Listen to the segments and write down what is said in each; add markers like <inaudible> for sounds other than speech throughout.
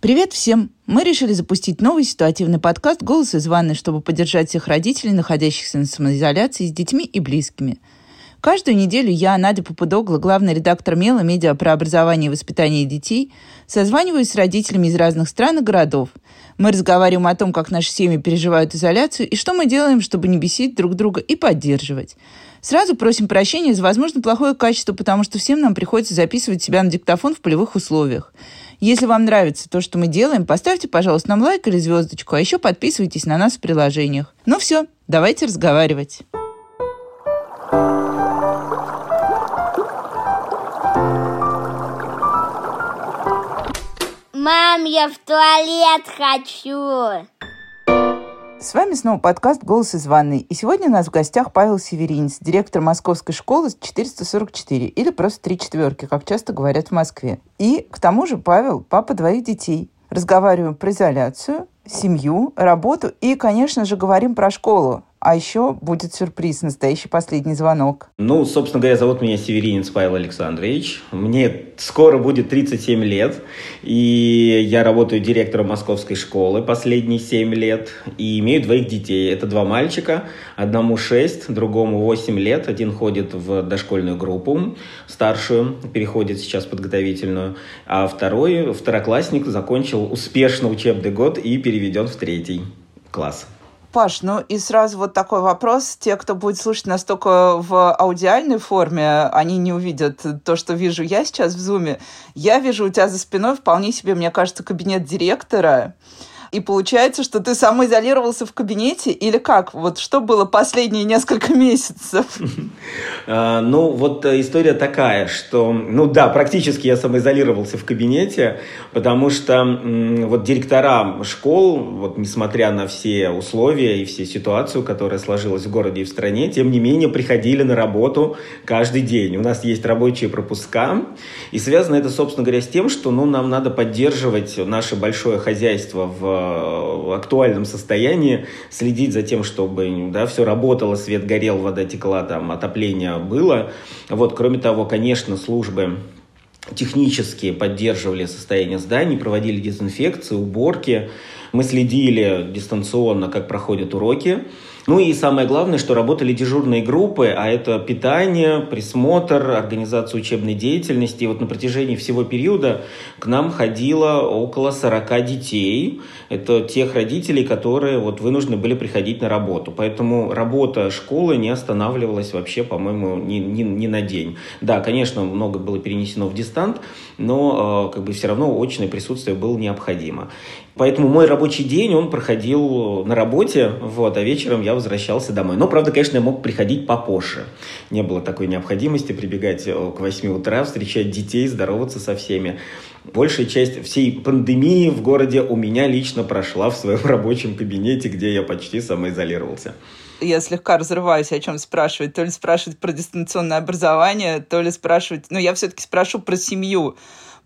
Привет всем! Мы решили запустить новый ситуативный подкаст «Голос из ванной», чтобы поддержать всех родителей, находящихся на самоизоляции с детьми и близкими. Каждую неделю я, Надя Попудогла, главный редактор МЕЛа, медиа про образование и воспитание детей, созваниваюсь с родителями из разных стран и городов. Мы разговариваем о том, как наши семьи переживают изоляцию и что мы делаем, чтобы не бесить друг друга и поддерживать. Сразу просим прощения за, возможно, плохое качество, потому что всем нам приходится записывать себя на диктофон в полевых условиях. Если вам нравится то, что мы делаем, поставьте, пожалуйста, нам лайк или звездочку, а еще подписывайтесь на нас в приложениях. Ну все, давайте разговаривать. Мам, я в туалет хочу. С вами снова подкаст «Голос из ванной». И сегодня у нас в гостях Павел Северинец, директор Московской школы 444, или просто три четверки, как часто говорят в Москве. И, к тому же, Павел – папа двоих детей. Разговариваем про изоляцию, семью, работу и, конечно же, говорим про школу. А еще будет сюрприз, настоящий последний звонок. Ну, собственно говоря, зовут меня Северинец Павел Александрович. Мне скоро будет 37 лет, и я работаю директором московской школы последние 7 лет, и имею двоих детей. Это два мальчика, одному 6, другому 8 лет. Один ходит в дошкольную группу, старшую, переходит сейчас в подготовительную, а второй, второклассник, закончил успешно учебный год и переведен в третий класс. Паш, ну и сразу вот такой вопрос. Те, кто будет слушать нас только в аудиальной форме, они не увидят то, что вижу я сейчас в зуме. Я вижу у тебя за спиной вполне себе, мне кажется, кабинет директора. И получается, что ты самоизолировался в кабинете или как? Вот что было последние несколько <laughs> месяцев? А, ну, вот э, история такая, что, ну да, практически я самоизолировался в кабинете, потому что вот директора школ, вот несмотря на все условия и все ситуацию, которая сложилась в городе и в стране, тем не менее приходили на работу каждый день. У нас есть рабочие пропуска, и связано это, собственно говоря, с тем, что ну, нам надо поддерживать наше большое хозяйство в актуальном состоянии, следить за тем, чтобы да, все работало, свет горел, вода текла, там, отопление было. Вот, кроме того, конечно, службы технически поддерживали состояние зданий, проводили дезинфекцию, уборки. Мы следили дистанционно, как проходят уроки. Ну и самое главное, что работали дежурные группы, а это питание, присмотр, организация учебной деятельности. И вот на протяжении всего периода к нам ходило около 40 детей. Это тех родителей, которые вот вынуждены были приходить на работу. Поэтому работа школы не останавливалась вообще, по-моему, ни, ни, ни на день. Да, конечно, много было перенесено в дистант, но э, как бы все равно очное присутствие было необходимо. Поэтому мой рабочий день, он проходил на работе, вот, а вечером я возвращался домой. Но, правда, конечно, я мог приходить попозже. Не было такой необходимости прибегать э, к 8 утра, встречать детей, здороваться со всеми. Большая часть всей пандемии в городе у меня лично прошла в своем <laughs> рабочем кабинете, где я почти самоизолировался я слегка разрываюсь, о чем спрашивать. То ли спрашивать про дистанционное образование, то ли спрашивать... Ну, я все-таки спрошу про семью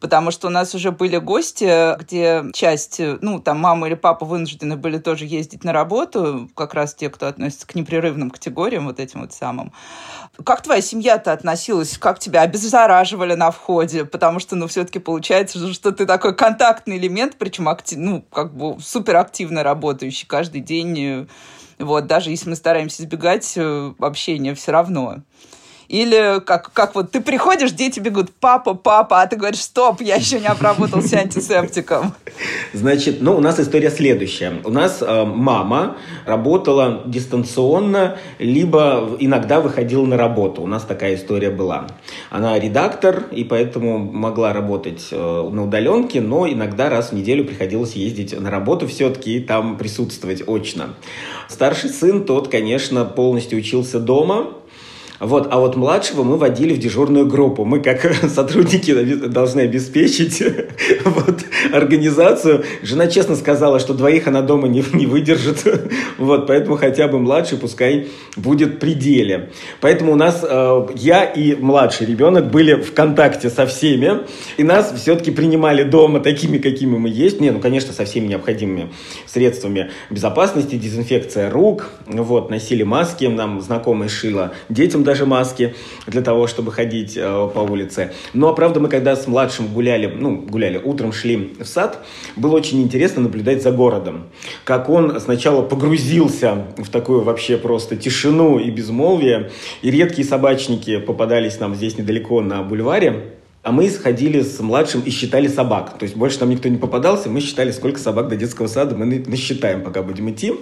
потому что у нас уже были гости, где часть, ну, там, мама или папа вынуждены были тоже ездить на работу, как раз те, кто относится к непрерывным категориям, вот этим вот самым. Как твоя семья-то относилась? Как тебя обеззараживали на входе? Потому что, ну, все-таки получается, что ты такой контактный элемент, причем актив, ну, как бы суперактивно работающий каждый день. Вот, даже если мы стараемся избегать э, общения, все равно. Или как, как вот ты приходишь, дети бегут, папа, папа, а ты говоришь, стоп, я еще не обработался антисептиком. Значит, ну, у нас история следующая. У нас э, мама работала дистанционно, либо иногда выходила на работу. У нас такая история была. Она редактор, и поэтому могла работать э, на удаленке, но иногда раз в неделю приходилось ездить на работу все-таки и там присутствовать очно. Старший сын, тот, конечно, полностью учился дома, вот, а вот младшего мы водили в дежурную группу. Мы как <laughs> сотрудники должны обеспечить <laughs> вот, организацию. Жена честно сказала, что двоих она дома не, не выдержит. <laughs> Вот, поэтому хотя бы младший пускай будет при деле. Поэтому у нас э, я и младший ребенок были в контакте со всеми. И нас все-таки принимали дома такими, какими мы есть. Не, ну, конечно, со всеми необходимыми средствами безопасности, дезинфекция рук. Вот, носили маски, нам знакомые шила. Детям даже даже маски для того, чтобы ходить э, по улице. А правда, мы когда с младшим гуляли, ну, гуляли, утром шли в сад, было очень интересно наблюдать за городом. Как он сначала погрузился в такую вообще просто тишину и безмолвие, и редкие собачники попадались нам здесь недалеко на бульваре, а мы сходили с младшим и считали собак. То есть больше там никто не попадался, мы считали, сколько собак до детского сада мы насчитаем, пока будем идти.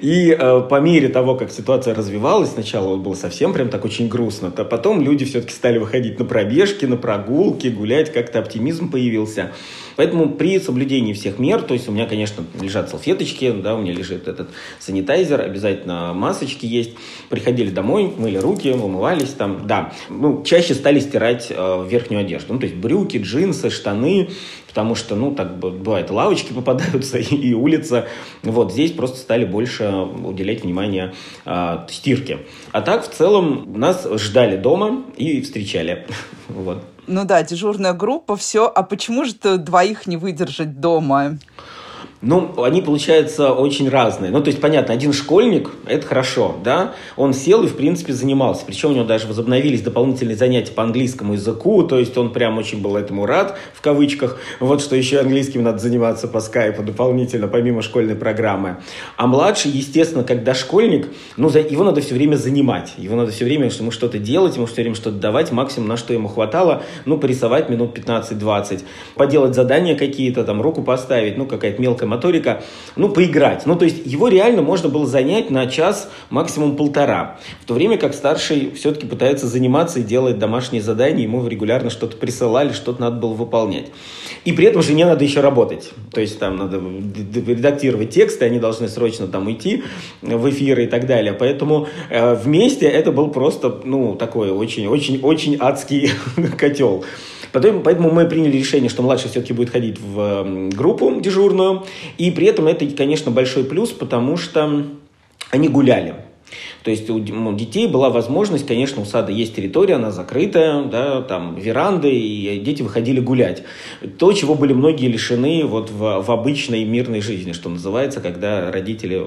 И э, по мере того, как ситуация развивалась, сначала вот было совсем прям так очень грустно, то потом люди все-таки стали выходить на пробежки, на прогулки, гулять, как-то оптимизм появился. Поэтому при соблюдении всех мер, то есть у меня, конечно, лежат салфеточки, да, у меня лежит этот санитайзер, обязательно масочки есть. Приходили домой, мыли руки, умывались там, да. Ну, чаще стали стирать э, верхнюю одежду, ну, то есть брюки, джинсы, штаны, потому что, ну, так бывает, лавочки <laughs> попадаются и, улица. Вот здесь просто стали больше уделять внимание э, стирке. А так, в целом, нас ждали дома и встречали. <laughs> Вот. Ну да, дежурная группа, все. А почему же двоих не выдержать дома? Ну, они, получаются очень разные. Ну, то есть, понятно, один школьник, это хорошо, да, он сел и, в принципе, занимался. Причем у него даже возобновились дополнительные занятия по английскому языку, то есть он прям очень был этому рад, в кавычках. Вот что еще английским надо заниматься по скайпу дополнительно, помимо школьной программы. А младший, естественно, как дошкольник, ну, его надо все время занимать. Его надо все время ему что-то делать, ему все время что-то давать, максимум на что ему хватало, ну, порисовать минут 15-20, поделать задания какие-то, там, руку поставить, ну, какая-то мелкая моторика, ну, поиграть. Ну, то есть его реально можно было занять на час, максимум полтора. В то время как старший все-таки пытается заниматься и делает домашние задания, ему регулярно что-то присылали, что-то надо было выполнять. И при этом жене надо еще работать. То есть там надо редактировать тексты, они должны срочно там уйти в эфир и так далее. Поэтому э, вместе это был просто, ну, такой очень-очень-очень адский <laughs> котел. Потом, поэтому мы приняли решение, что младший все-таки будет ходить в группу дежурную. И при этом это, конечно, большой плюс, потому что они гуляли. То есть у ну, детей была возможность, конечно, у сада есть территория, она закрытая, да, там веранды, и дети выходили гулять. То, чего были многие лишены вот в, в обычной мирной жизни, что называется, когда родители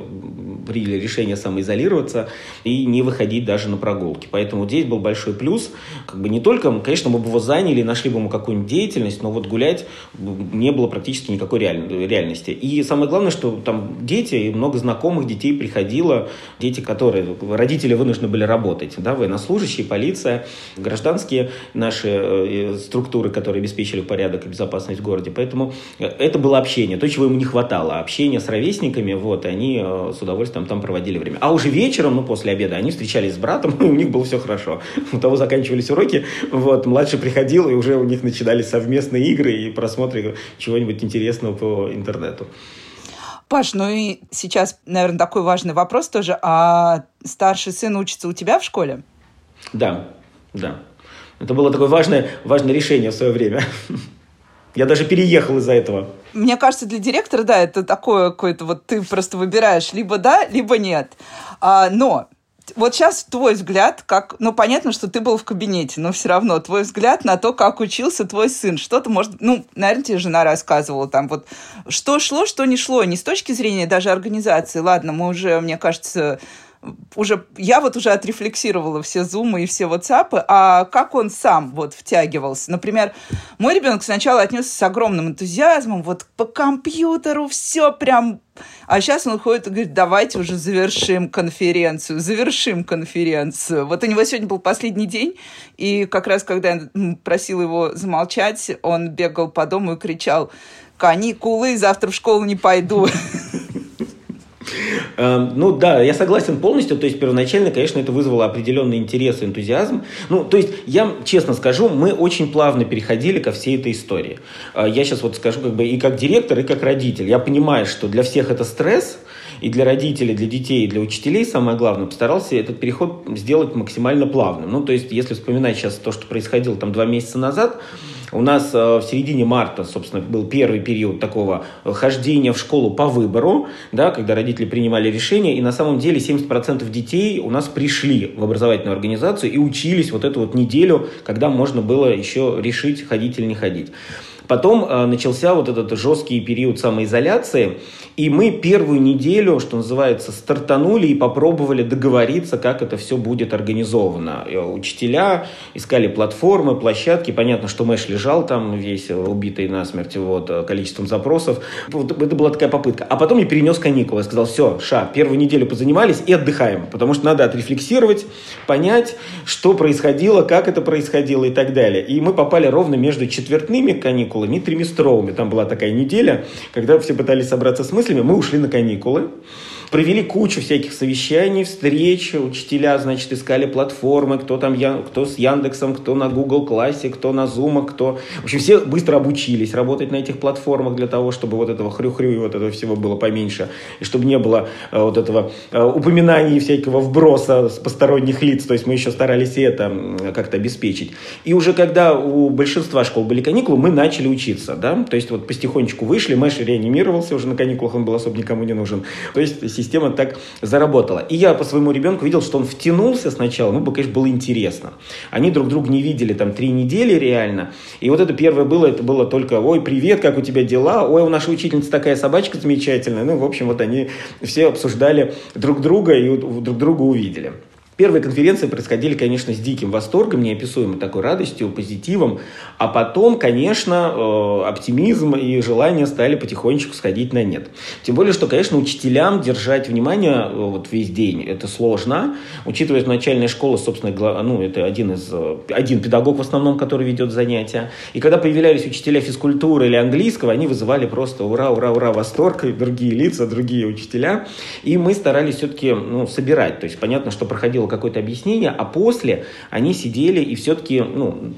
приняли решение самоизолироваться и не выходить даже на прогулки. Поэтому здесь был большой плюс. Как бы не только, конечно, мы бы его заняли, нашли бы ему какую-нибудь деятельность, но вот гулять не было практически никакой реальности. И самое главное, что там дети, и много знакомых детей приходило, дети, которые, родители вынуждены были работать, да, военнослужащие, полиция, гражданские наши э, структуры, которые обеспечили порядок и безопасность в городе. Поэтому э, это было общение, то, чего ему не хватало. Общение с ровесниками, вот, и они э, с удовольствием там, проводили время. А уже вечером, ну, после обеда, они встречались с братом, <laughs> и у них было все хорошо. У того заканчивались уроки, вот, младший приходил, и уже у них начинались совместные игры и просмотры чего-нибудь интересного по интернету. Паш, ну и сейчас, наверное, такой важный вопрос тоже. А старший сын учится у тебя в школе? Да, да. Это было такое важное, важное решение в свое время. Я даже переехал из-за этого. Мне кажется, для директора, да, это такое какое-то вот ты просто выбираешь либо да, либо нет. А, но вот сейчас твой взгляд, как, ну, понятно, что ты был в кабинете, но все равно твой взгляд на то, как учился твой сын, что-то может, ну, наверное, тебе жена рассказывала там вот, что шло, что не шло, не с точки зрения даже организации, ладно, мы уже, мне кажется, уже, я вот уже отрефлексировала все зумы и все WhatsApp, а как он сам вот втягивался? Например, мой ребенок сначала отнесся с огромным энтузиазмом, вот по компьютеру все прям... А сейчас он ходит и говорит, давайте уже завершим конференцию, завершим конференцию. Вот у него сегодня был последний день, и как раз когда я просила его замолчать, он бегал по дому и кричал, каникулы, завтра в школу не пойду. Эм, ну да, я согласен полностью. То есть первоначально, конечно, это вызвало определенный интерес и энтузиазм. Ну, то есть я честно скажу, мы очень плавно переходили ко всей этой истории. Э, я сейчас вот скажу как бы и как директор, и как родитель. Я понимаю, что для всех это стресс, и для родителей, для детей, и для учителей самое главное, постарался этот переход сделать максимально плавным. Ну, то есть, если вспоминать сейчас то, что происходило там два месяца назад, у нас э, в середине марта, собственно, был первый период такого хождения в школу по выбору, да, когда родители принимали решения, и на самом деле 70% детей у нас пришли в образовательную организацию и учились вот эту вот неделю, когда можно было еще решить, ходить или не ходить. Потом э, начался вот этот жесткий период самоизоляции, и мы первую неделю, что называется, стартанули и попробовали договориться, как это все будет организовано. И учителя искали платформы, площадки. Понятно, что Мэш лежал там весь убитый насмерть вот, количеством запросов. Вот, это была такая попытка. А потом я перенес каникулы. Я сказал, все, ша, первую неделю позанимались и отдыхаем. Потому что надо отрефлексировать, понять, что происходило, как это происходило и так далее. И мы попали ровно между четвертными каникулами и триместровыми. Там была такая неделя, когда все пытались собраться с мыслями. Мы ушли на каникулы провели кучу всяких совещаний, встреч, учителя, значит, искали платформы, кто там, кто с Яндексом, кто на Google классе, кто на Zoom, кто... В общем, все быстро обучились работать на этих платформах для того, чтобы вот этого хрю-хрю и вот этого всего было поменьше, и чтобы не было э, вот этого э, упоминаний всякого вброса с посторонних лиц, то есть мы еще старались и это как-то обеспечить. И уже когда у большинства школ были каникулы, мы начали учиться, да, то есть вот потихонечку вышли, Мэш реанимировался уже на каникулах, он был особо никому не нужен. То есть система так заработала. И я по своему ребенку видел, что он втянулся сначала, ну, конечно, было интересно. Они друг друга не видели там три недели реально. И вот это первое было, это было только, ой, привет, как у тебя дела? Ой, у нашей учительницы такая собачка замечательная. Ну, в общем, вот они все обсуждали друг друга и друг друга увидели. Первые конференции происходили, конечно, с диким восторгом, неописуемой такой радостью, позитивом, а потом, конечно, э, оптимизм и желание стали потихонечку сходить на нет. Тем более, что, конечно, учителям держать внимание э, вот весь день это сложно, учитывая, что начальная школа, собственно, ну, это один из, э, один педагог в основном, который ведет занятия. И когда появлялись учителя физкультуры или английского, они вызывали просто ура, ура, ура, восторг, и другие лица, другие учителя. И мы старались все-таки ну, собирать. То есть, понятно, что проходил было какое-то объяснение, а после они сидели и все-таки ну,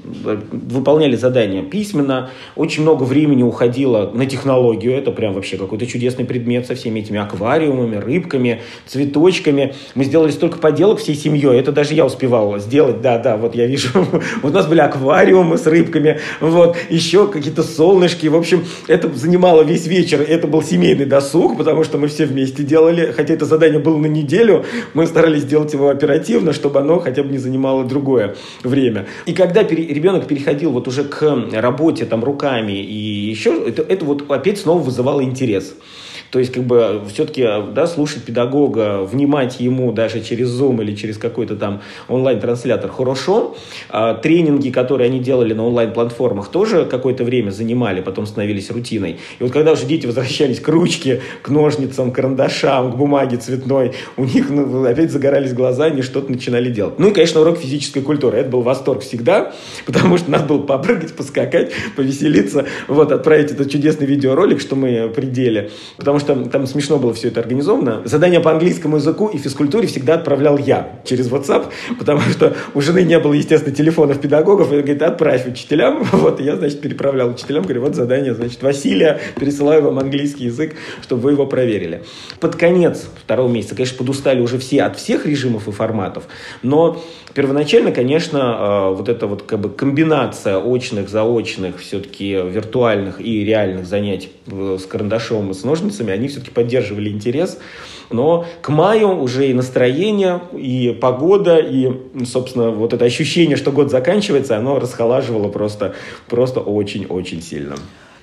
выполняли задания письменно. Очень много времени уходило на технологию. Это прям вообще какой-то чудесный предмет со всеми этими аквариумами, рыбками, цветочками. Мы сделали столько поделок всей семьей. Это даже я успевал сделать. Да, да, вот я вижу. <laughs> Вот у нас были аквариумы с рыбками. Вот, еще какие-то солнышки. В общем, это занимало весь вечер. Это был семейный досуг, потому что мы все вместе делали. Хотя это задание было на неделю, мы старались сделать его оперативно оперативно, чтобы оно хотя бы не занимало другое время. И когда пере, ребенок переходил вот уже к работе там руками и еще, это, это вот опять снова вызывало интерес. То есть, как бы, все-таки, да, слушать педагога, внимать ему даже через Zoom или через какой-то там онлайн-транслятор хорошо. А, тренинги, которые они делали на онлайн-платформах, тоже какое-то время занимали, потом становились рутиной. И вот когда уже дети возвращались к ручке, к ножницам, к карандашам, к бумаге цветной, у них ну, опять загорались глаза, они что-то начинали делать. Ну и, конечно, урок физической культуры. Это был восторг всегда, <laughs> потому что надо было попрыгать, поскакать, повеселиться, вот, отправить этот чудесный видеоролик, что мы пределе. Потому потому что там смешно было все это организовано. Задания по английскому языку и физкультуре всегда отправлял я через WhatsApp, <laughs> потому что у жены не было, естественно, телефонов педагогов, и говорит, отправь учителям. <laughs> Вот, и я, значит, переправлял учителям, говорю, вот задание, значит, Василия, пересылаю вам английский язык, чтобы вы его проверили. Под конец второго месяца, конечно, подустали уже все от всех режимов и форматов, но первоначально, конечно, э, вот эта вот как бы комбинация очных, заочных, все-таки виртуальных и реальных занятий э, с карандашом и с ножницами, они все-таки поддерживали интерес. Но к маю уже и настроение, и погода, и, собственно, вот это ощущение, что год заканчивается, оно расхолаживало просто, просто очень-очень сильно.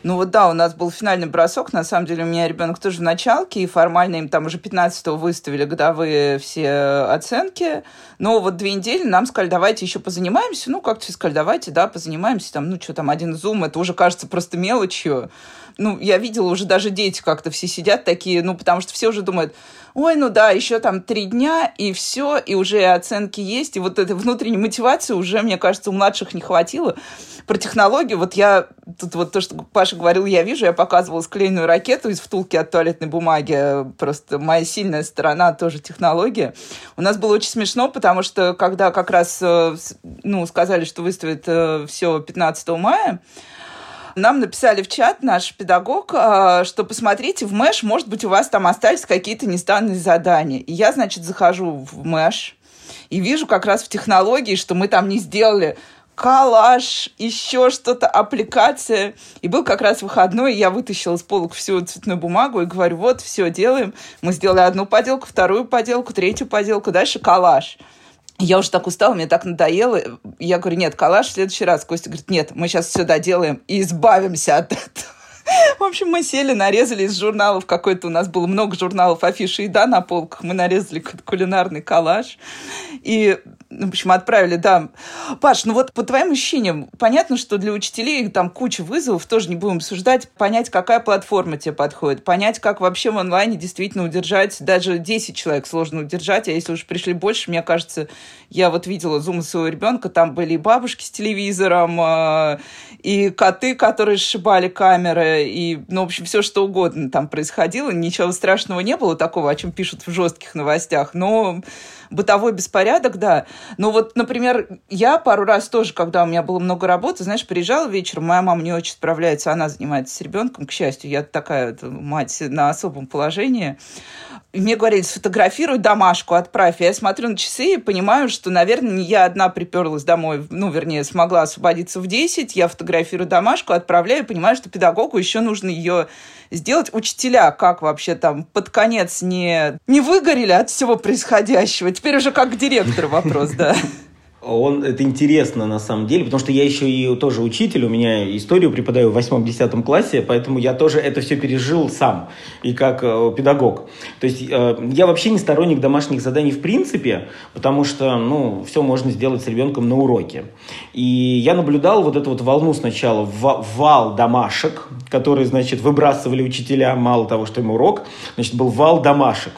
Ну вот да, у нас был финальный бросок. На самом деле у меня ребенок тоже в началке, и формально им там уже 15-го выставили годовые все оценки. Но вот две недели нам сказали, давайте еще позанимаемся. Ну, как-то сказали, давайте, да, позанимаемся. Там, ну, что там, один зум, это уже кажется просто мелочью ну, я видела уже даже дети как-то все сидят такие, ну, потому что все уже думают, ой, ну да, еще там три дня, и все, и уже оценки есть, и вот этой внутренней мотивации уже, мне кажется, у младших не хватило. Про технологию, вот я, тут вот то, что Паша говорил, я вижу, я показывала склеенную ракету из втулки от туалетной бумаги, просто моя сильная сторона тоже технология. У нас было очень смешно, потому что когда как раз, э, ну, сказали, что выставят э, все 15 мая, нам написали в чат наш педагог, а, что посмотрите в Мэш, может быть, у вас там остались какие-то нестанные задания. И я, значит, захожу в Мэш и вижу как раз в технологии, что мы там не сделали коллаж, еще что-то, аппликация. И был как раз выходной, и я вытащила с полок всю цветную бумагу и говорю, вот, все делаем. Мы сделали одну поделку, вторую поделку, третью поделку, дальше коллаж. Я уже так устала, мне так надоело. Я говорю, нет, коллаж в следующий раз. Костя говорит, нет, мы сейчас все доделаем и избавимся от этого. <laughs> В общем, мы сели, нарезали из журналов какой-то, у нас было много журналов афиши еда на полках, мы нарезали какой-то кулинарный коллаж. И в общем, отправили, да. Паш, ну вот по твоим ощущениям, понятно, что для учителей там куча вызовов, тоже не будем обсуждать, понять, какая платформа тебе подходит, понять, как вообще в онлайне действительно удержать, даже 10 человек сложно удержать, а если уж пришли больше, мне кажется, я вот видела зум своего ребенка, там были и бабушки с телевизором, а, и коты, которые сшибали камеры, и, ну, в общем, все что угодно там происходило, ничего страшного не было такого, о чем пишут в жестких новостях, но бытовой беспорядок, да. Но вот, например, я пару раз тоже, когда у меня было много работы, знаешь, приезжала вечером, моя мама не очень справляется, она занимается с ребенком, к счастью, я такая мать на особом положении. И мне говорили, сфотографируй домашку, отправь. Я смотрю на часы и понимаю, что, наверное, я одна приперлась домой, ну, вернее, смогла освободиться в 10, я фотографирую домашку, отправляю, понимаю, что педагогу еще нужно ее сделать. Учителя как вообще там под конец не, не выгорели от всего происходящего? Теперь уже как директор вопрос, да. Он, это интересно на самом деле, потому что я еще и тоже учитель, у меня историю преподаю в восьмом-десятом классе, поэтому я тоже это все пережил сам и как э, педагог. То есть э, я вообще не сторонник домашних заданий в принципе, потому что ну, все можно сделать с ребенком на уроке. И я наблюдал вот эту вот волну сначала, вал домашек, которые, значит, выбрасывали учителя, мало того, что им урок, значит, был вал домашек.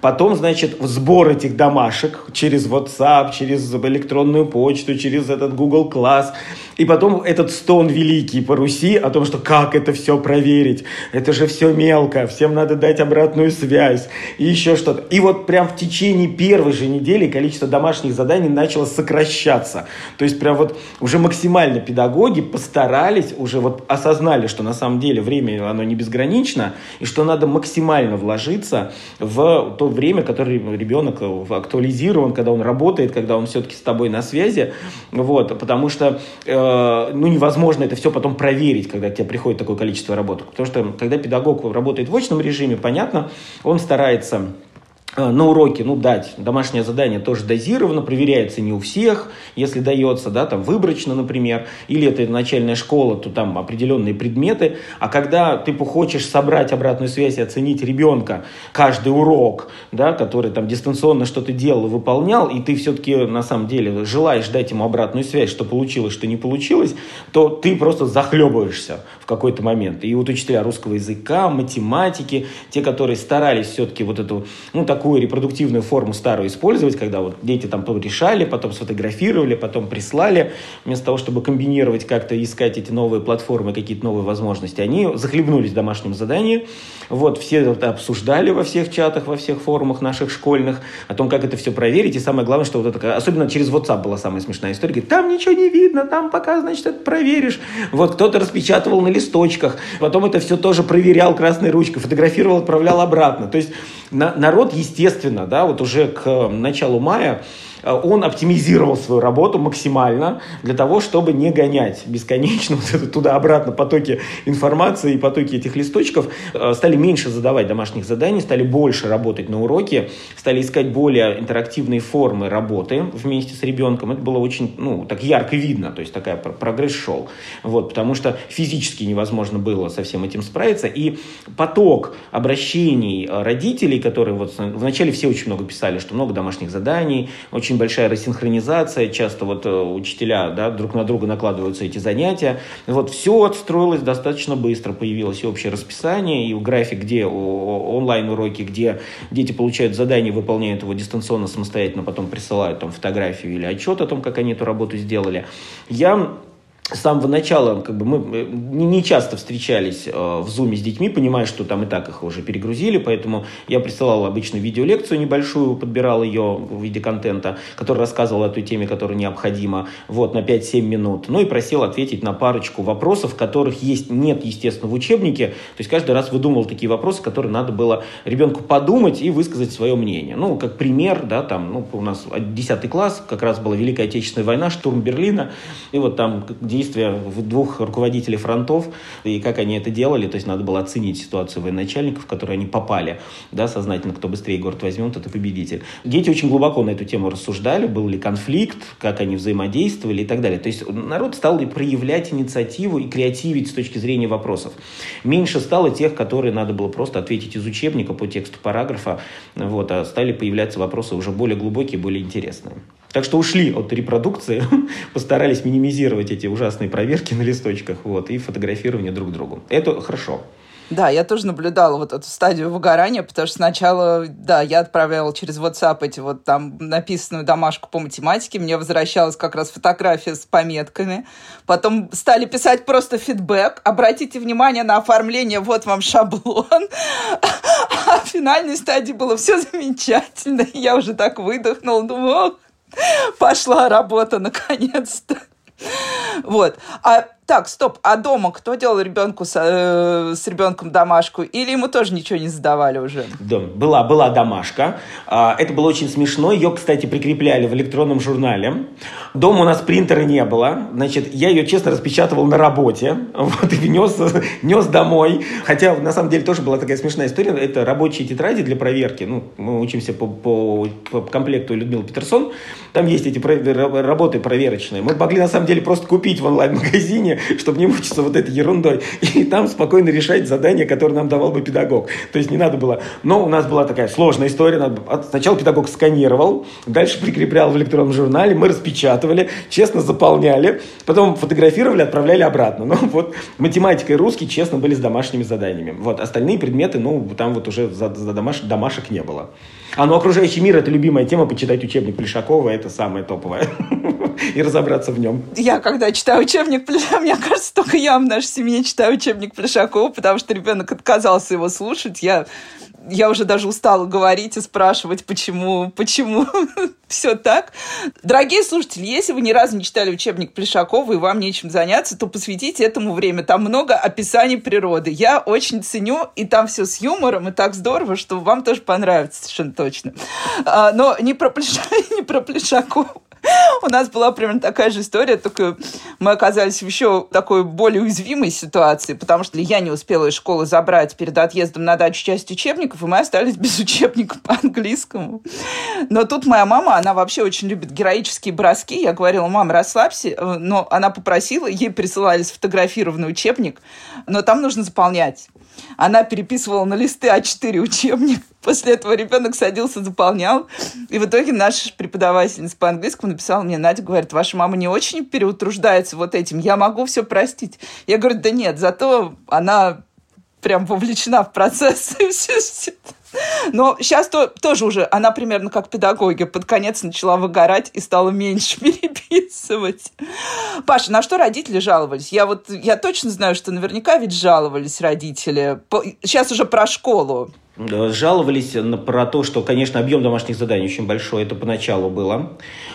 Потом, значит, сбор этих домашек через WhatsApp, через электронную почту, через этот Google Class. И потом этот стон великий по Руси о том, что как это все проверить. Это же все мелко, всем надо дать обратную связь и еще что-то. И вот прям в течение первой же недели количество домашних заданий начало сокращаться. То есть прям вот уже максимально педагоги постарались, уже вот осознали, что на самом деле время оно не безгранично, и что надо максимально вложиться в то время, которое ребенок актуализирован, когда он работает, когда он все-таки с тобой на связи. Вот, потому что э, ну, невозможно это все потом проверить, когда тебе приходит такое количество работы. Потому что когда педагог работает в очном режиме, понятно, он старается Э, на уроке, ну, дать. Домашнее задание тоже дозировано, проверяется не у всех, если дается, да, там, выборочно, например, или это начальная школа, то там определенные предметы, а когда ты хочешь собрать обратную связь и оценить ребенка каждый урок, да, который там дистанционно что-то делал и выполнял, и ты все-таки на самом деле желаешь дать ему обратную связь, что получилось, что не получилось, то ты просто захлебываешься какой-то момент. И вот учителя русского языка, математики, те, которые старались все-таки вот эту, ну, такую репродуктивную форму старую использовать, когда вот дети там решали, потом сфотографировали, потом прислали, вместо того, чтобы комбинировать как-то, искать эти новые платформы, какие-то новые возможности, они захлебнулись в домашнем задании. Вот, все это обсуждали во всех чатах, во всех форумах наших школьных, о том, как это все проверить. И самое главное, что вот это, особенно через WhatsApp была самая смешная история, говорит, там ничего не видно, там пока, значит, это проверишь. Вот кто-то распечатывал на листочках, потом это все тоже проверял красной ручкой, фотографировал, отправлял обратно. То есть на, народ, естественно, да, вот уже к началу мая Э, он оптимизировал свою работу максимально для того, чтобы не гонять бесконечно <laughs> вот туда-обратно потоки информации и потоки этих листочков. Э, стали меньше задавать домашних заданий, стали больше работать на уроке, стали искать более интерактивные формы работы вместе с ребенком. Это было очень, ну, так ярко видно, то есть такая прогресс шел. Вот, потому что физически невозможно было со всем этим справиться. И поток обращений э, родителей, которые вот вначале все очень много писали, что много домашних заданий, очень очень большая рассинхронизация, часто вот э, учителя да, друг на друга накладываются эти занятия. Вот все отстроилось достаточно быстро, появилось общее расписание, и график, где онлайн-уроки, где дети получают задание, выполняют его дистанционно, самостоятельно, потом присылают там фотографию или отчет о том, как они эту работу сделали. Я с самого начала как бы мы не часто встречались э, в зуме с детьми, понимая, что там и так их уже перегрузили, поэтому я присылал обычно видеолекцию небольшую, подбирал ее в виде контента, который рассказывал о той теме, которая необходима, вот, на 5-7 минут, ну и просил ответить на парочку вопросов, которых есть, нет, естественно, в учебнике, то есть каждый раз выдумывал такие вопросы, которые надо было ребенку подумать и высказать свое мнение. Ну, как пример, да, там, ну, у нас 10 класс, как раз была Великая Отечественная война, штурм Берлина, и вот там, где действия двух руководителей фронтов и как они это делали. То есть надо было оценить ситуацию военачальников, в которую они попали. Да, сознательно, кто быстрее город возьмет, тот и победитель. Дети очень глубоко на эту тему рассуждали, был ли конфликт, как они взаимодействовали и так далее. То есть народ стал проявлять инициативу и креативить с точки зрения вопросов. Меньше стало тех, которые надо было просто ответить из учебника по тексту параграфа, вот, а стали появляться вопросы уже более глубокие, более интересные. Так что ушли от репродукции, <laughs> постарались минимизировать эти ужасные проверки на листочках вот, и фотографирование друг другу. Это хорошо. Да, я тоже наблюдала вот эту стадию выгорания, потому что сначала, да, я отправляла через WhatsApp эти вот там написанную домашку по математике, мне возвращалась как раз фотография с пометками, потом стали писать просто фидбэк, обратите внимание на оформление, вот вам шаблон, <laughs> а в финальной стадии было все замечательно, <laughs> я уже так выдохнула, думаю, пошла работа наконец-то. Вот. А так, стоп, а дома кто делал ребенку с, э, с ребенком домашку? Или ему тоже ничего не задавали уже? Да, была, была домашка. А, это было очень смешно. Ее, кстати, прикрепляли в электронном журнале. Дома у нас принтера не было. Значит, я ее, честно, распечатывал на работе. <laughs> Вот, и внес, нес домой. Хотя, на самом деле, тоже была такая смешная история. Это рабочие тетради для проверки. Ну, мы учимся по, по, по комплекту Людмилы Петерсон. Там есть эти работы проверочные. Мы могли, на самом деле, просто купить в онлайн-магазине <laughs> чтобы не мучиться вот этой ерундой. <laughs> И там спокойно решать задания, которые нам давал бы педагог. То есть не надо было... Но у нас была такая сложная история. Надо... Сначала педагог сканировал, дальше прикреплял в электронном журнале, мы распечатывали, честно заполняли, потом фотографировали, отправляли обратно. <laughs> Ну вот математика и русский, честно, были с домашними заданиями. Вот остальные предметы, ну там вот уже за, за домаш... домашек не было. А ну окружающий мир – это любимая тема, почитать учебник Плешакова – это самое топовое. И разобраться в нем. Я когда читаю учебник Плешакова, мне кажется, только я в нашей семье читаю учебник Плешакова, потому что ребенок отказался его слушать. Я я уже даже устала говорить и спрашивать, почему, почему <laughs> все так. Дорогие слушатели, если вы ни разу не читали учебник Плешакова и вам нечем заняться, то посвятите этому время. Там много описаний природы. Я очень ценю, и там все с юмором, и так здорово, что вам тоже понравится совершенно точно. А, но не про, Плеша... <laughs> не про Плешакова. <laughs> У нас была примерно такая же история, только мы оказались в еще такой более уязвимой ситуации, потому что я не успела из школы забрать перед отъездом на дачу часть учебников, и мы остались <laughs> без учебника по английскому. Но тут моя мама, она вообще очень любит героические броски. Я говорила, мам, расслабься. Но она попросила, ей присылали сфотографированный учебник, но там нужно заполнять. Она переписывала на листы А4 учебник. После этого ребенок садился, заполнял. И в итоге наша преподавательница по английскому написала мне, Надя говорит, ваша мама не очень переутруждается вот этим, я могу все простить. Я говорю, да нет, зато она прям вовлечена в процесс. <laughs> И все. Но сейчас то, тоже уже, она примерно как педагоги, под конец начала выгорать и стала меньше <laughs> переписывать. Паша, на что родители жаловались? Я вот, я точно знаю, что наверняка ведь жаловались родители. Сейчас уже про школу. Жаловались на, про то, что, конечно, объем домашних заданий очень большой, это поначалу было.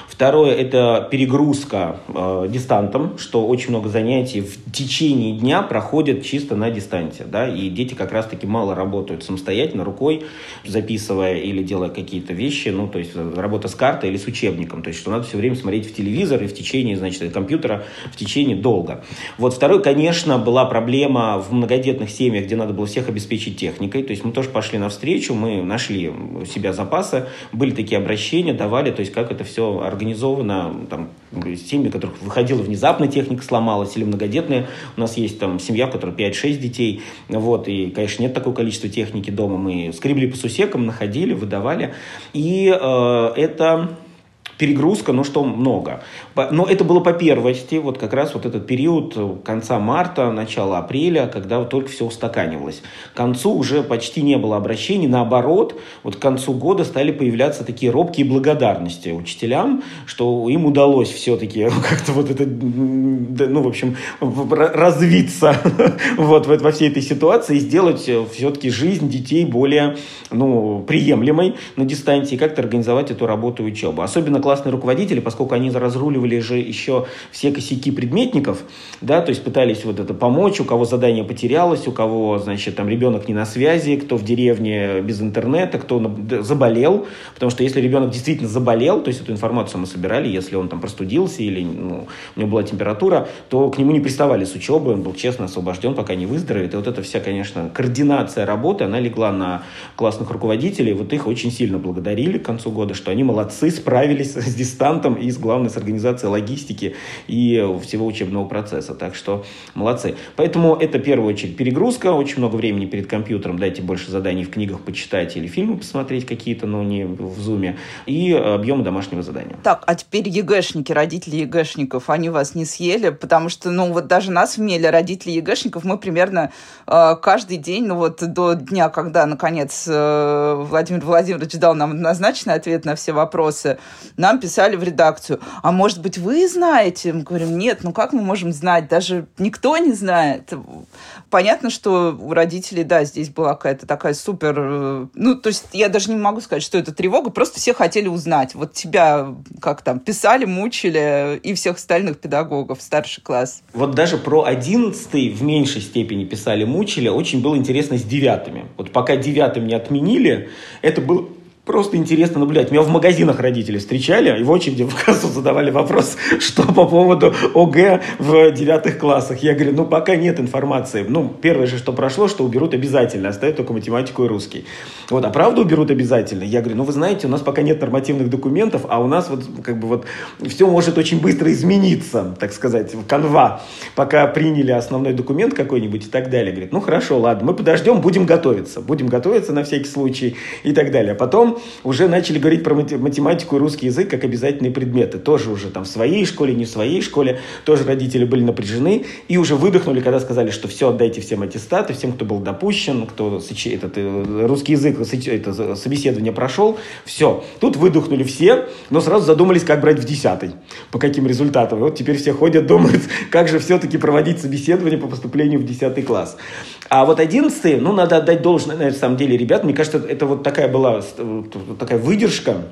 Второе – это перегрузка э, дистантом, что очень много занятий в течение дня проходят чисто на дистанте. Да? И дети как раз-таки мало работают самостоятельно, рукой, записывая или делая какие-то вещи, ну, то есть работа с картой или с учебником. То есть, что надо все время смотреть в телевизор и в течение, значит, компьютера в течение долго. Вот второе, конечно, была проблема в многодетных семьях, где надо было всех обеспечить техникой. То есть, мы тоже пошли навстречу, мы нашли у себя запасы, были такие обращения, давали, то есть, как это все организовано, там, семьи, у которых выходила внезапно техника сломалась, или многодетные. У нас есть там семья, у которой 5-6 детей, вот, и, конечно, нет такого количества техники дома. Мы скребли по сусекам, находили, выдавали. И э, это перегрузка, ну что много. Но это было по первости, вот как раз вот этот период конца марта, начала апреля, когда вот только все устаканивалось. К концу уже почти не было обращений, наоборот, вот к концу года стали появляться такие робкие благодарности учителям, что им удалось все-таки <laughs> как-то вот это, ну, в общем, развиться <laughs> вот во всей этой ситуации и сделать все-таки жизнь детей более, ну, приемлемой на дистанции, как-то организовать эту работу и учебу. Особенно класс классные руководители, поскольку они разруливали же еще все косяки предметников, да, то есть пытались вот это помочь, у кого задание потерялось, у кого, значит, там ребенок не на связи, кто в деревне без интернета, кто заболел, потому что если ребенок действительно заболел, то есть эту информацию мы собирали, если он там простудился или ну, у него была температура, то к нему не приставали с учебы, он был честно освобожден, пока не выздоровеет. И вот эта вся, конечно, координация работы, она легла на классных руководителей, вот их очень сильно благодарили к концу года, что они молодцы, справились <laughs> с дистантом и с главной с организацией логистики и всего учебного процесса. Так что молодцы. Поэтому это в первую очередь перегрузка, очень много времени перед компьютером, дайте больше заданий в книгах почитать или фильмы посмотреть какие-то, но не в зуме, и объемы домашнего задания. Так, а теперь ЕГЭшники, родители ЕГЭшников, они вас не съели, потому что, ну, вот даже нас в Меле, родители ЕГЭшников, мы примерно э, каждый день, ну, вот до дня, когда, наконец, э, Владимир Владимирович дал нам однозначный ответ на все вопросы, нам писали в редакцию, а может быть, вы знаете? Мы говорим, нет, ну как мы можем знать? Даже никто не знает. Понятно, что у родителей, да, здесь была какая-то такая супер... Э, ну, то есть я даже не могу сказать, что это тревога, просто все хотели узнать. Вот тебя как там писали, мучили и всех остальных педагогов, старший класс. Вот даже про одиннадцатый в меньшей степени писали, мучили. Очень было интересно с девятыми. Вот пока девятым не отменили, это был Просто интересно наблюдать. Меня в магазинах родители встречали и в очереди в кассу задавали вопрос, <laughs> что по поводу ОГЭ в девятых классах. Я говорю, ну пока нет информации. Ну, первое же, что прошло, что уберут обязательно, оставят только математику и русский. Вот, а правда уберут обязательно? Я говорю, ну вы знаете, у нас пока нет нормативных документов, а у нас вот как бы вот все может очень быстро измениться, так сказать, в канва, пока приняли основной документ какой-нибудь и так далее. Говорит, ну хорошо, ладно, мы подождем, будем готовиться, будем готовиться на всякий случай и так далее. А потом уже начали говорить про математику и русский язык как обязательные предметы. Тоже уже там в своей школе, не в своей школе. Тоже родители были напряжены и уже выдохнули, когда сказали, что все, отдайте всем аттестаты, всем, кто был допущен, кто этот, э, русский язык, это собеседование прошел. Все. Тут выдохнули все, но сразу задумались, как брать в десятый, по каким результатам. И вот теперь все ходят, думают, <laughs> как же все-таки проводить собеседование по поступлению в десятый класс. А вот одиннадцатый, ну, надо отдать должное, на самом деле, ребят, мне кажется, это вот такая была такая выдержка,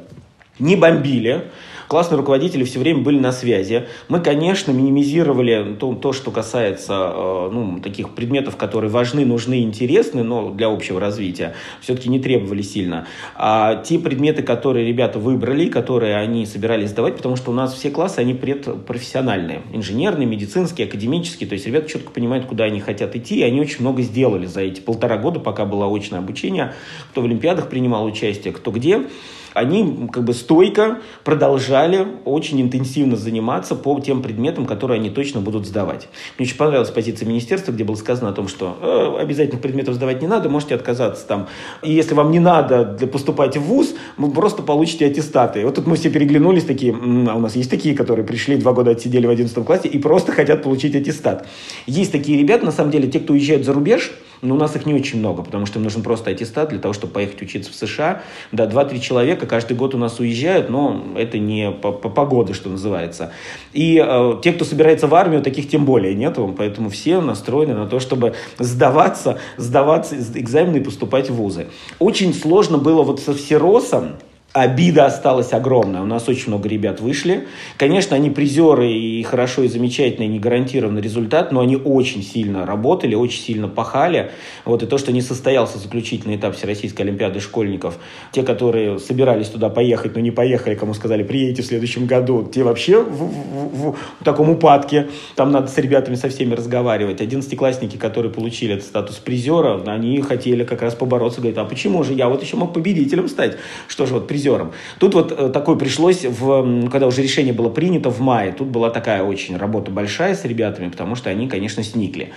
не бомбили, Классные руководители все время были на связи. Мы, конечно, минимизировали то, то что касается э, ну, таких предметов, которые важны, нужны, интересны, но для общего развития, все-таки не требовали сильно. А те предметы, которые ребята выбрали, которые они собирались сдавать, потому что у нас все классы, они предпрофессиональные. Инженерные, медицинские, академические. То есть ребята четко понимают, куда они хотят идти, и они очень много сделали за эти полтора года, пока было очное обучение. Кто в Олимпиадах принимал участие, кто где они как бы стойко продолжали очень интенсивно заниматься по тем предметам, которые они точно будут сдавать. Мне очень понравилась позиция министерства, где было сказано о том, что э, обязательных предметов сдавать не надо, можете отказаться там. И если вам не надо для поступать в ВУЗ, вы просто получите аттестаты. Вот тут мы все переглянулись такие, а у нас есть такие, которые пришли, два года отсидели в 11 классе и просто хотят получить аттестат. Есть такие ребята, на самом деле, те, кто уезжают за рубеж, но у нас их не очень много, потому что им нужен просто аттестат для того, чтобы поехать учиться в США. Да, 2-3 человека каждый год у нас уезжают, но это не по, по погоде, что называется. И э, те, кто собирается в армию, таких тем более нету, поэтому все настроены на то, чтобы сдаваться, сдаваться экзамены и поступать в вузы. Очень сложно было вот со всеросом, Обида осталась огромная. У нас очень много ребят вышли. Конечно, они призеры и хорошо, и замечательно, и не гарантированный результат, но они очень сильно работали, очень сильно пахали. Вот, и то, что не состоялся заключительный этап Всероссийской Олимпиады школьников, те, которые собирались туда поехать, но не поехали, кому сказали, приедете в следующем году, те вообще в, в, в, в таком упадке. Там надо с ребятами со всеми разговаривать. Одиннадцатиклассники, которые получили этот статус призера, они хотели как раз побороться, говорят, а почему же я вот еще мог победителем стать? Что же вот призером. Тут вот э, такой пришлось, в, когда уже решение было принято в мае, тут была такая очень работа большая с ребятами, потому что они, конечно, сникли.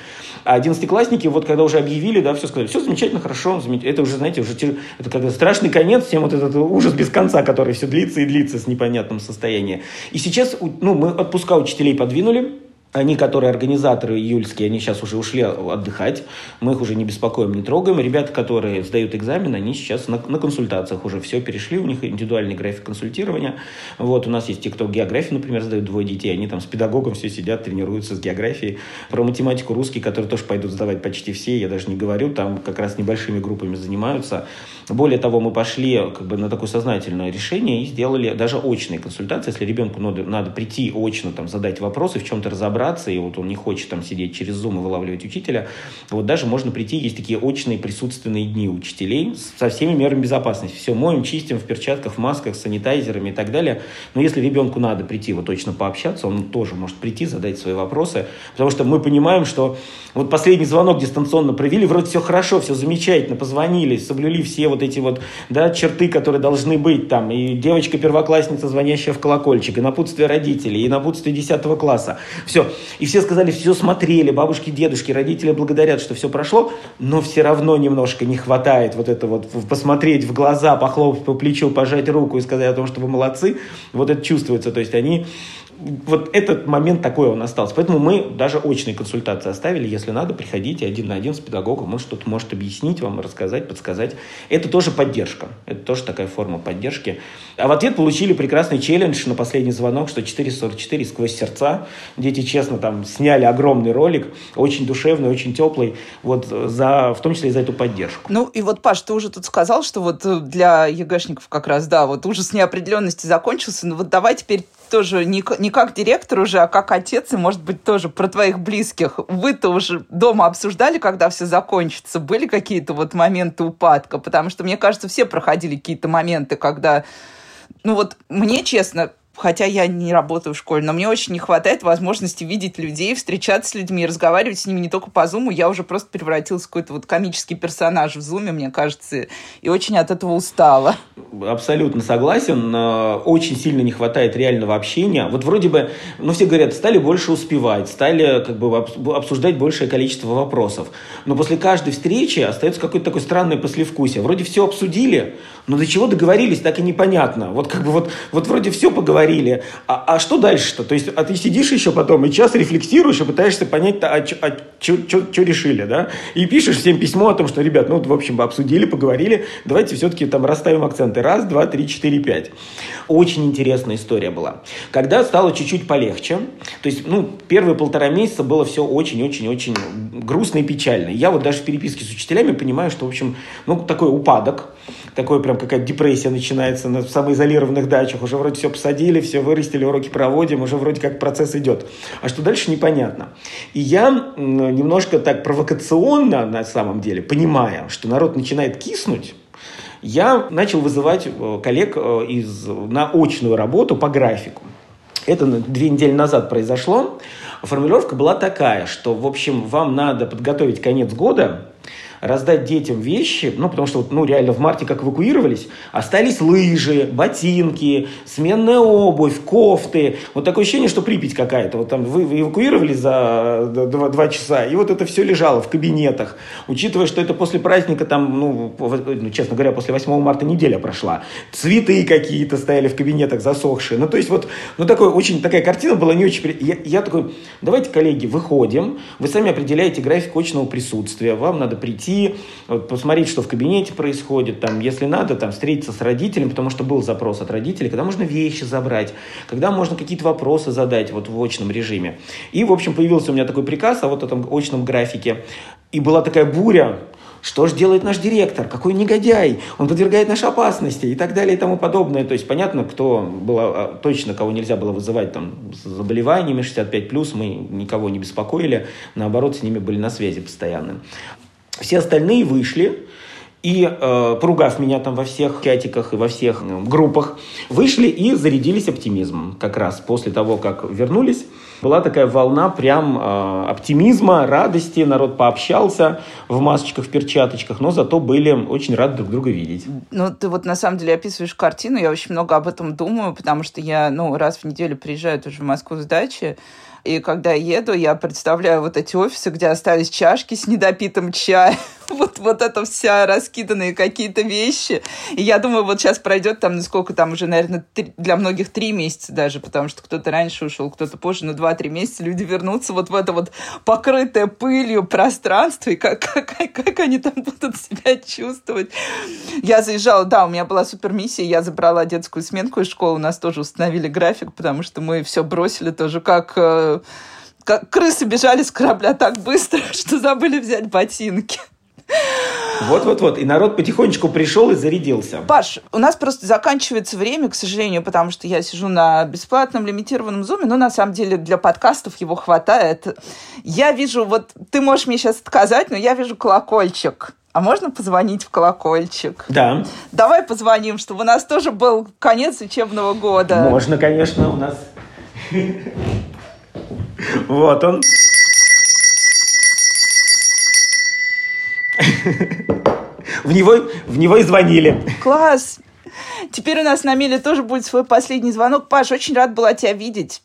А одиннадцатиклассники, вот когда уже объявили, да, все сказали, все замечательно, хорошо, это уже, знаете, уже это когда страшный конец, всем вот этот ужас без конца, который все длится и длится с непонятным состоянием. И сейчас, ну, мы отпуска учителей подвинули, Они, которые организаторы июльские, они сейчас уже ушли отдыхать. Мы их уже не беспокоим, не трогаем. Ребята, которые сдают экзамен, они сейчас на, на консультациях уже все перешли. У них индивидуальный график консультирования. Вот у нас есть те, кто географию, например, сдают двое детей. Они там с педагогом все сидят, тренируются с географией. Про математику русский, которые тоже пойдут сдавать почти все, я даже не говорю. Там как раз небольшими группами занимаются. Более того, мы пошли как бы на такое сознательное решение и сделали даже очные консультации. Если ребенку надо, надо прийти очно, там, задать вопросы, в чем-то разобраться, и вот он не хочет там сидеть через Zoom и вылавливать учителя, вот даже можно прийти, есть такие очные присутственные дни учителей со всеми мерами безопасности. Все моем, чистим в перчатках, в масках, санитайзерами и так далее. Но если ребенку надо прийти вот точно пообщаться, он тоже может прийти, задать свои вопросы, потому что мы понимаем, что вот последний звонок дистанционно провели, вроде все хорошо, все замечательно, позвонили, соблюли все вот эти вот да, черты, которые должны быть там, и девочка-первоклассница, звонящая в колокольчик, и напутствие родителей, и напутствие 10 класса. Все. И все сказали, все смотрели, бабушки, дедушки, родители благодарят, что все прошло, но все равно немножко не хватает вот это вот посмотреть в глаза, похлопать по плечу, пожать руку и сказать о том, что вы молодцы. Вот это чувствуется. То есть они вот этот момент такой он остался. Поэтому мы даже очные консультации оставили. Если надо, приходите один на один с педагогом. Он что-то может объяснить вам, рассказать, подсказать. Это тоже поддержка. Это тоже такая форма поддержки. А в ответ получили прекрасный челлендж на последний звонок, что 444 сквозь сердца. Дети честно там сняли огромный ролик, очень душевный, очень теплый, вот за, в том числе и за эту поддержку. Ну и вот, Паш, ты уже тут сказал, что вот для ЕГЭшников как раз, да, вот ужас неопределенности закончился, ну вот давай теперь тоже не, не как директор уже, а как отец, и, может быть, тоже про твоих близких. Вы-то уже дома обсуждали, когда все закончится? Были какие-то вот моменты упадка? Потому что, мне кажется, все проходили какие-то моменты, когда... Ну вот мне, честно, хотя я не работаю в школе, но мне очень не хватает возможности видеть людей, встречаться с людьми, разговаривать с ними не только по зуму. Я уже просто превратилась в какой-то вот комический персонаж в зуме, мне кажется, и очень от этого устала. Абсолютно согласен. Очень сильно не хватает реального общения. Вот вроде бы, ну все говорят, стали больше успевать, стали как бы обсуждать большее количество вопросов. Но после каждой встречи остается какое-то такое странное послевкусие. Вроде все обсудили, но до чего договорились, так и непонятно. Вот как бы вот, вот вроде все поговорили, говорили. А, а что дальше-то? То есть, а ты сидишь еще потом и час рефлексируешь и пытаешься понять, а, а что решили, да? И пишешь всем письмо о том, что, ребят, ну, в общем, обсудили, поговорили, давайте все-таки там расставим акценты. Раз, два, три, четыре, пять. Очень интересная история была. Когда стало чуть-чуть полегче, то есть, ну, первые полтора месяца было все очень-очень-очень грустно и печально. Я вот даже в переписке с учителями понимаю, что, в общем, ну, такой упадок, такой прям какая-то депрессия начинается на самоизолированных дачах. Уже вроде все посадили, все вырастили, уроки проводим, уже вроде как процесс идет. А что дальше, непонятно. И я немножко так провокационно, на самом деле, понимая, что народ начинает киснуть, я начал вызывать э, коллег э, из, на очную работу по графику. Это две недели назад произошло. Формулировка была такая, что, в общем, вам надо подготовить конец года, раздать детям вещи, ну, потому что, вот, ну, реально в марте как эвакуировались, остались лыжи, ботинки, сменная обувь, кофты. Вот такое ощущение, что Припять какая-то. Вот там вы, эвакуировали за два, два часа, и вот это все лежало в кабинетах. Учитывая, что это после праздника, там, ну, ну честно говоря, после 8 марта неделя прошла. Цветы какие-то стояли в кабинетах засохшие. Ну, то есть вот, ну, такой, очень такая картина была не очень... Я, я такой, давайте, коллеги, выходим, вы сами определяете график очного присутствия, вам надо прийти прийти, вот, посмотреть, что в кабинете происходит, там, если надо, там, встретиться с родителем, потому что был запрос от родителей, когда можно вещи забрать, когда можно какие-то вопросы задать вот в очном режиме. И, в общем, появился у меня такой приказ о вот этом очном графике. И была такая буря, что же делает наш директор, какой негодяй, он подвергает нашей опасности и так далее и тому подобное. То есть понятно, кто было, а, точно кого нельзя было вызывать там, с заболеваниями 65+, мы никого не беспокоили, наоборот, с ними были на связи постоянно. Все остальные вышли, и, э, поругав меня там во всех чатиках и во всех э, группах, вышли и зарядились оптимизмом. Как раз после того, как вернулись, была такая волна прям э, оптимизма, радости, народ пообщался в масочках, в перчаточках, но зато были очень рады друг друга видеть. Ну, ты вот на самом деле описываешь картину, я очень много об этом думаю, потому что я, ну, раз в неделю приезжаю тоже в Москву с дачи, И когда еду, я представляю вот эти офисы, где остались чашки с недопитым чаем, <laughs> вот, вот это вся раскиданные какие-то вещи. И я думаю, вот сейчас пройдет там, ну сколько там уже, наверное, три, для многих три месяца даже, потому что кто-то раньше ушел, кто-то позже, но два-три месяца люди вернутся вот в это вот покрытое пылью пространство, и как, <laughs> как, как они там будут себя чувствовать. Я заезжала, да, у меня была супер миссия, я забрала детскую сменку из школы, у нас тоже установили график, потому что мы все бросили тоже как э, как крысы бежали с корабля так быстро, <laughs> что забыли взять ботинки. Вот-вот-вот. И народ потихонечку пришел и зарядился. Паш, у нас просто заканчивается время, к сожалению, потому что я сижу на бесплатном лимитированном зуме, но на самом деле для подкастов его хватает. Я вижу, вот ты можешь мне сейчас отказать, но я вижу колокольчик. А можно позвонить в колокольчик? Да. Давай позвоним, чтобы у нас тоже был конец учебного года. Можно, конечно, у нас. Вот он. В него, в него и звонили. Класс! Теперь у нас на Миле тоже будет свой последний звонок. Паш, очень рад была тебя видеть.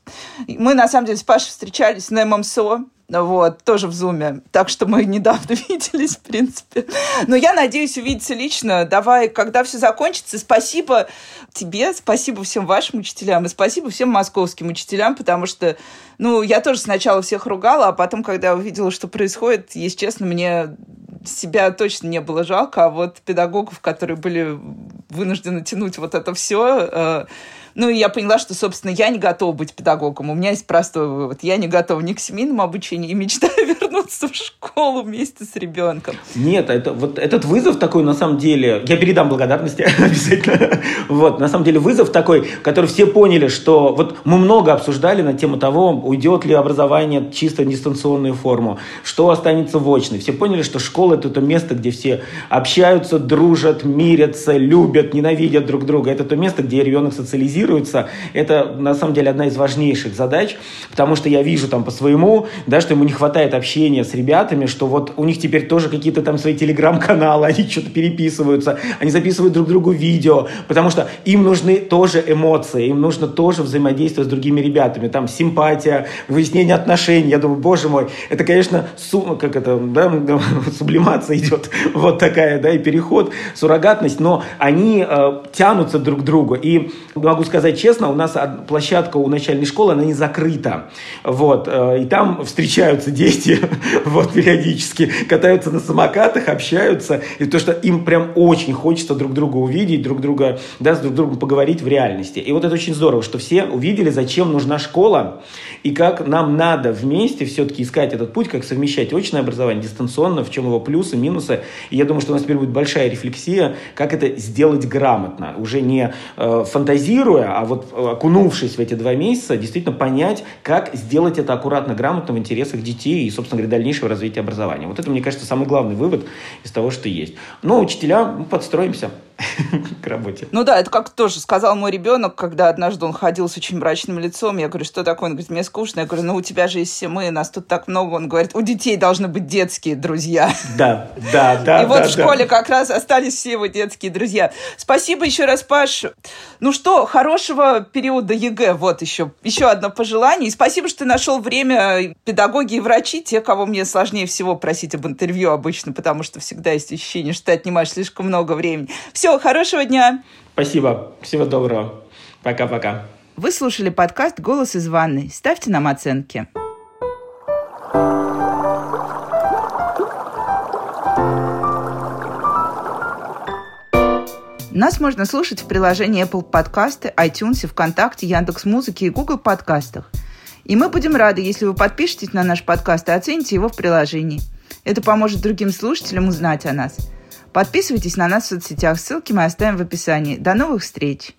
Мы, на самом деле, с Пашей встречались на ММСО. Вот, тоже в Зуме. Так что мы <laughs> недавно виделись, в принципе. Но я надеюсь увидеться лично. Давай, когда все закончится, спасибо тебе, спасибо всем вашим учителям и спасибо всем московским учителям, потому что, ну, я тоже сначала всех ругала, а потом, когда увидела, что происходит, если честно, мне себя точно не было жалко, а вот педагогов, которые были вынуждены тянуть вот это все, э, ну, и я поняла, что, собственно, я не готова быть педагогом. У меня есть простой вывод. Я не готова ни к семейному обучению и мечтаю <laughs> вернуться в школу вместе с ребенком. Нет, это, вот этот вызов такой, на самом деле, я передам благодарности <laughs> обязательно. Вот, на самом деле, вызов такой, который все поняли, что вот мы много обсуждали на тему того, уйдет ли образование чисто дистанционную форму, что останется в очной. Все поняли, что школа это то место, где все общаются, дружат, мирятся, любят, ненавидят друг друга. Это то место, где ребенок социализируется адаптируется, это на самом деле одна из важнейших задач, потому что я вижу там по своему, да, что ему не хватает общения с ребятами, что вот у них теперь тоже какие-то там свои телеграм-каналы, они что-то переписываются, они записывают друг другу видео, потому что им нужны тоже эмоции, им нужно тоже взаимодействовать с другими ребятами, там симпатия, выяснение отношений, я думаю, боже мой, это, конечно, сумма, как это, да, <laughs> сублимация идет, <laughs> вот такая, да, и переход, суррогатность, но они э, тянутся друг к другу, и могу сказать, сказать честно, у нас площадка у начальной школы, она не закрыта. Вот. Э, и там встречаются дети <laughs> вот, периодически, катаются на самокатах, общаются. И то, что им прям очень хочется друг друга увидеть, друг друга, да, с друг другом поговорить в реальности. И вот это очень здорово, что все увидели, зачем нужна школа, и как нам надо вместе все-таки искать этот путь, как совмещать очное образование, дистанционно, в чем его плюсы, минусы. И я думаю, что у нас теперь будет большая рефлексия, как это сделать грамотно, уже не э, фантазируя, а вот э, окунувшись в эти два месяца, действительно понять, как сделать это аккуратно, грамотно в интересах детей и, собственно говоря, дальнейшего развития образования. Вот это, мне кажется, самый главный вывод из того, что есть. Но учителя, мы подстроимся. <laughs> к работе. Ну да, это как тоже сказал мой ребенок, когда однажды он ходил с очень мрачным лицом. Я говорю, что такое? Он говорит, мне скучно. Я говорю, ну у тебя же есть все мы, нас тут так много. Он говорит, у детей должны быть детские друзья. Да, да, да. <laughs> И вот в школе как раз остались все его детские друзья. Спасибо еще раз, Паш. Ну что, хорошего периода ЕГЭ. Вот еще, еще одно пожелание. И спасибо, что ты нашел время. Педагоги и врачи, те, кого мне сложнее всего просить об интервью обычно, потому что всегда есть ощущение, что ты отнимаешь слишком много времени. Все все, хорошего дня. Спасибо. Всего доброго. Пока-пока. Вы слушали подкаст «Голос из ванной». Ставьте нам оценки. Нас можно слушать в приложении Apple Подкасты, iTunes, ВКонтакте, Яндекс.Музыке и Google Подкастах. И мы будем рады, если вы подпишетесь на наш подкаст и оцените его в приложении. Это поможет другим слушателям узнать о нас – Подписывайтесь на нас в соцсетях, ссылки мы оставим в описании. До новых встреч!